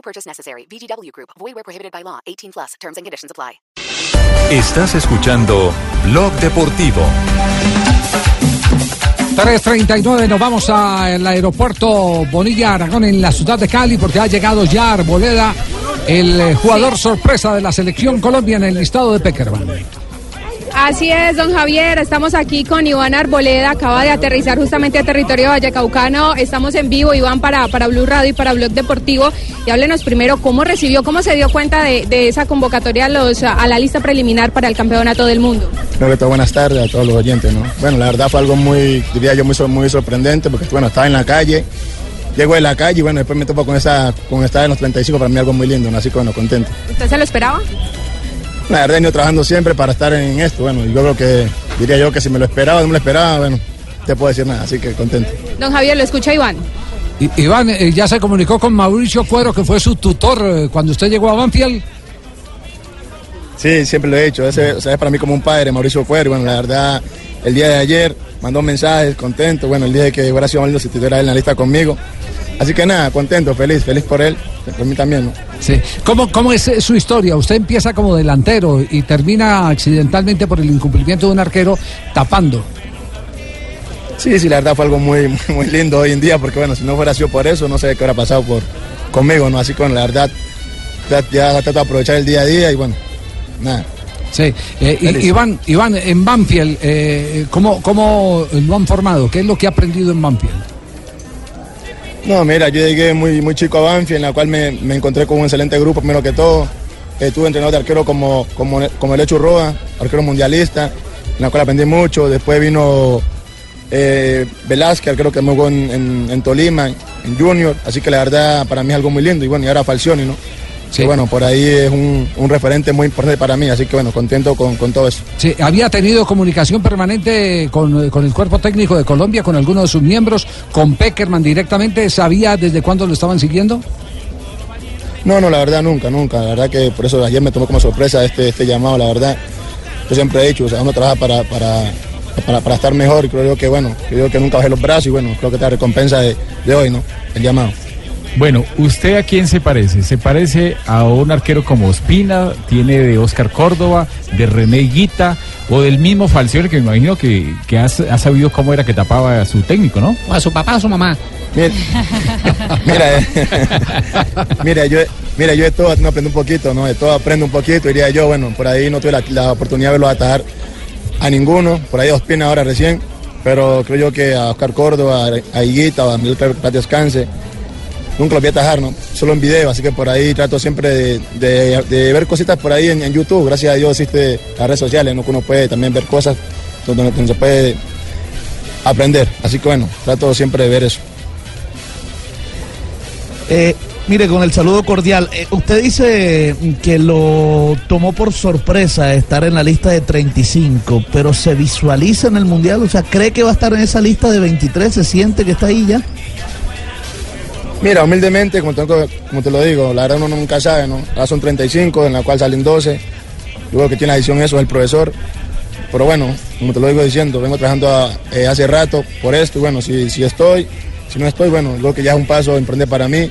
No purchase necessary. VGW Group. Void where prohibited by law. 18 plus. Terms and conditions apply. Estás escuchando Blog Deportivo. 3.39, nos vamos al aeropuerto Bonilla Aragón en la ciudad de Cali porque ha llegado ya Arboleda, el eh, jugador sorpresa de la selección Colombia en el listado de Peckerman. Así es, don Javier. Estamos aquí con Iván Arboleda. Acaba de aterrizar justamente a territorio vallecaucano. Estamos en vivo, Iván, para, para Blue Radio y para Blog Deportivo. Y háblenos primero cómo recibió, cómo se dio cuenta de, de esa convocatoria a, los, a la lista preliminar para el campeonato del mundo. Primero que todo, buenas tardes a todos los oyentes. ¿no? Bueno, la verdad fue algo muy, diría yo, muy sorprendente porque, bueno, estaba en la calle. Llego de la calle y bueno, después me topo con esa, con estar en los 35, para mí algo muy lindo, ¿no? así que bueno, contento. ¿Usted se lo esperaba? La verdad he venido trabajando siempre para estar en esto, bueno, yo creo que, diría yo que si me lo esperaba o no me lo esperaba, bueno, no te puedo decir nada, así que contento. Don Javier, lo escucha Iván. I- Iván eh, ya se comunicó con Mauricio Cuero, que fue su tutor eh, cuando usted llegó a Banfield. Sí, siempre lo he hecho, ese, o sea, es para mí como un padre, Mauricio Cuero, y bueno, la verdad, el día de ayer mandó mensajes, contento, bueno, el día de que hubiera sido si estuviera él en la lista conmigo. Así que nada, contento, feliz, feliz por él, por mí también, ¿no? Sí. ¿Cómo, ¿Cómo es eh, su historia? Usted empieza como delantero y termina accidentalmente por el incumplimiento de un arquero tapando. Sí, sí, la verdad fue algo muy, muy, lindo hoy en día, porque bueno, si no fuera sido por eso, no sé qué hubiera pasado por, conmigo, ¿no? Así que bueno, la verdad, ya, ya trato de aprovechar el día a día y bueno, nada. Sí. Eh, y-. Iván, Iván, en Banfield, eh, ¿cómo, ¿cómo lo han formado? ¿Qué es lo que ha aprendido en Banfield? No, mira, yo llegué muy, muy chico a Banfield, en la cual me, me encontré con un excelente grupo, primero que todo. Estuve entrenado de arquero como, como, como el Hecho Roa, arquero mundialista, en la cual aprendí mucho. Después vino eh, Velázquez, arquero que me jugó en- en Tolima, en Junior. Así que la verdad para mí es algo muy lindo. Y bueno, y ahora Falcioni, ¿no? Sí. Bueno, por ahí es un, un referente muy importante para mí. Así que bueno, contento con, con todo eso. Sí, ¿Había tenido comunicación permanente con, con el cuerpo técnico de Colombia, con algunos de sus miembros, con Peckerman directamente? ¿Sabía desde cuándo lo estaban siguiendo? No, no, la verdad nunca, nunca. La verdad que por eso ayer me tomó como sorpresa este, este llamado, la verdad. Yo siempre he dicho, o sea, uno trabaja para, para, para, para estar mejor y creo yo que, bueno, creo que nunca bajé los brazos y bueno, creo que esta recompensa de, de hoy, ¿no? El llamado. Bueno, ¿usted a quién se parece? ¿Se parece a un arquero como Ospina? ¿Tiene de Oscar Córdoba? ¿De René Guita? ¿O del mismo Falcioni que me imagino que, que ha, sabido cómo era que tapaba a su técnico, ¿no? O a su papá o a su mamá. Mira, mira, eh, mira, yo, mira, yo de todo no aprendo un poquito, ¿no? De todo aprendo un poquito, diría yo, bueno, por ahí no tuve la, la oportunidad de verlo atajar a ninguno, por ahí a Ospina ahora recién, pero creo yo que a Oscar Córdoba, a Higuita, a Miguel Descanse, nunca los vi atajar, ¿no? Solo en video, así que por ahí trato siempre de, ver cositas por ahí en, en YouTube, gracias a Dios existe las redes sociales, ¿no? Que uno puede también ver cosas donde, donde se puede aprender, así que bueno, trato siempre de ver eso. Eh, mire, con el saludo cordial, eh, usted dice que lo tomó por sorpresa estar en la lista de 35, pero se visualiza en el Mundial, o sea, ¿cree que va a estar en esa lista de 23? ¿Se siente que está ahí ya? Mira, humildemente, como te, como te lo digo, la verdad uno nunca sabe, ¿no? Ahora son 35, en la cual salen 12. Luego que tiene la decisión eso es el profesor. Pero bueno, como te lo digo diciendo, vengo trabajando eh, hace rato por esto. Y bueno, si, si estoy, si no estoy, bueno, creo que ya es un paso importante para mí.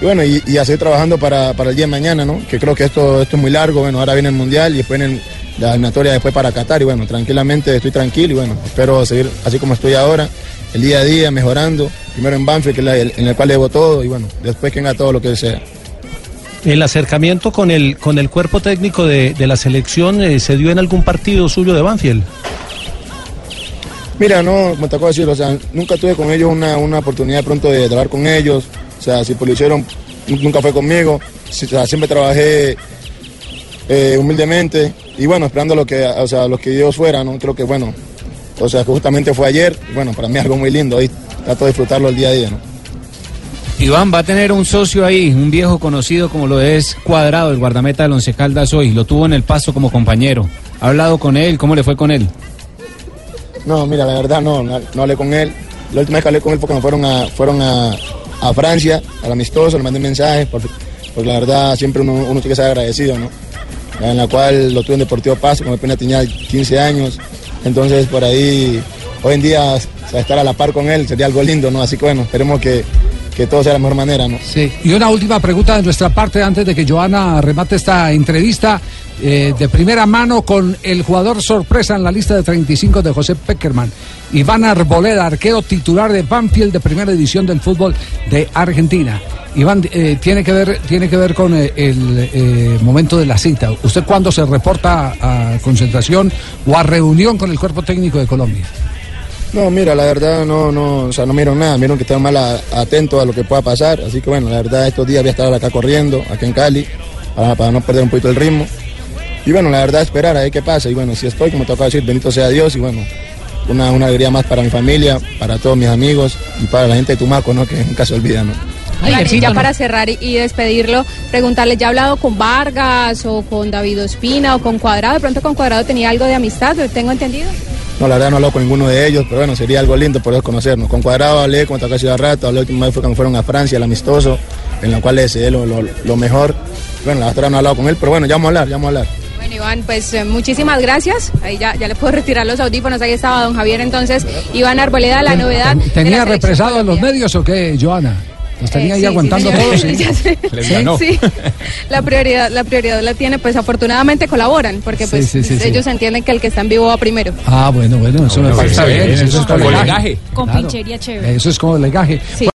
Y bueno, y, y a seguir trabajando para, para el día de mañana, ¿no? Que creo que esto, esto es muy largo. Bueno, ahora viene el Mundial y después viene la eliminatoria después para Qatar. Y bueno, tranquilamente estoy tranquilo y bueno, espero seguir así como estoy ahora, el día a día, mejorando. Primero en Banfield, que es la- el- en el cual debo todo. Y bueno, después que haga todo lo que sea. El acercamiento con el, con el cuerpo técnico de, de la selección eh, se dio en algún partido suyo de Banfield. Mira, no, como te acabo de decir, o sea, nunca tuve con ellos una, una oportunidad pronto de trabajar con ellos. O sea, si pues lo hicieron, nu- nunca fue conmigo. O sea, siempre trabajé eh, humildemente y bueno, esperando lo que, o sea, lo que Dios fuera, ¿no? Creo que bueno, o sea, que justamente fue ayer y bueno, para mí algo muy lindo y trato de disfrutarlo el día a día, ¿no? Iván va a tener un socio ahí, un viejo conocido como lo es Cuadrado, el guardameta del Once Caldas hoy. Lo tuvo en el paso como compañero. ¿Ha hablado con él? ¿Cómo le fue con él? No, mira, la verdad no, no, no hablé con él. La última vez que hablé con él fue cuando fueron a, fueron a, a Francia, al amistoso, le mandé mensajes, porque, porque la verdad siempre uno, uno tiene que ser agradecido, ¿no? En la cual lo tuve en Deportivo Paso, cuando apenas tenía 15 años. Entonces por ahí, hoy en día, estar a la par con él sería algo lindo, ¿no? Así que bueno, esperemos que, que todo sea de la mejor manera, ¿no? Sí. Y una última pregunta de nuestra parte antes de que Joana remate esta entrevista. eh, de primera mano con el jugador sorpresa en la lista de 35 de José Peckerman. Iván Arboleda, arquero titular de Banfield de primera edición del fútbol de Argentina. Iván, eh, tiene, que ver, tiene que ver con eh, el momento de la cita. ¿Usted cuándo se reporta a concentración o a reunión con el cuerpo técnico de Colombia? No, mira, la verdad no, no, o sea, no miro nada, miro que están mal a- atentos a lo que pueda pasar, así que bueno, la verdad estos días voy a estar acá corriendo, acá en Cali, para, para no perder un poquito el ritmo. Y bueno, la verdad esperar a ver qué pasa, y bueno, si estoy, como te acabo de decir, bendito sea Dios, y bueno, una, una alegría más para mi familia, para todos mis amigos, y para la gente de Tumaco, ¿no? Que nunca se olvida, ¿no? Iván, y ya para cerrar y, y despedirlo, preguntarle, ¿ya ha hablado con Vargas o con David Ospina o con Cuadrado? De pronto con Cuadrado tenía algo de amistad, tengo entendido. No, la verdad no he hablado con ninguno de ellos, pero bueno, sería algo lindo poder conocernos. Con Cuadrado hablé, decir hace rato, la última vez fue cuando fueron a Francia, el amistoso, en la cual le deseé lo, lo, lo mejor. Bueno, la verdad no he hablado con él, pero bueno, ya vamos a hablar, ya vamos a hablar. Bueno, Iván, pues eh, muchísimas gracias. Ahí ya, ya le puedo retirar los audífonos. Ahí estaba don Javier. Entonces, Iván Arboleda, la novedad. de la ¿Tenía represado en los medios o qué, Joana? ¿Los tenía Eh, ahí sí, aguantando sí, todos? sí? Ya sé. Les Sí, ganó. sí. La prioridad, la prioridad la tiene, pues afortunadamente colaboran, porque pues sí, sí, sí. ellos entienden que el que está en vivo va primero. Ah, bueno, bueno, eso me bueno, parece está bien. bien, Eso es como legaje. Con Claro. pinchería chévere. Eso es como legaje. Sí.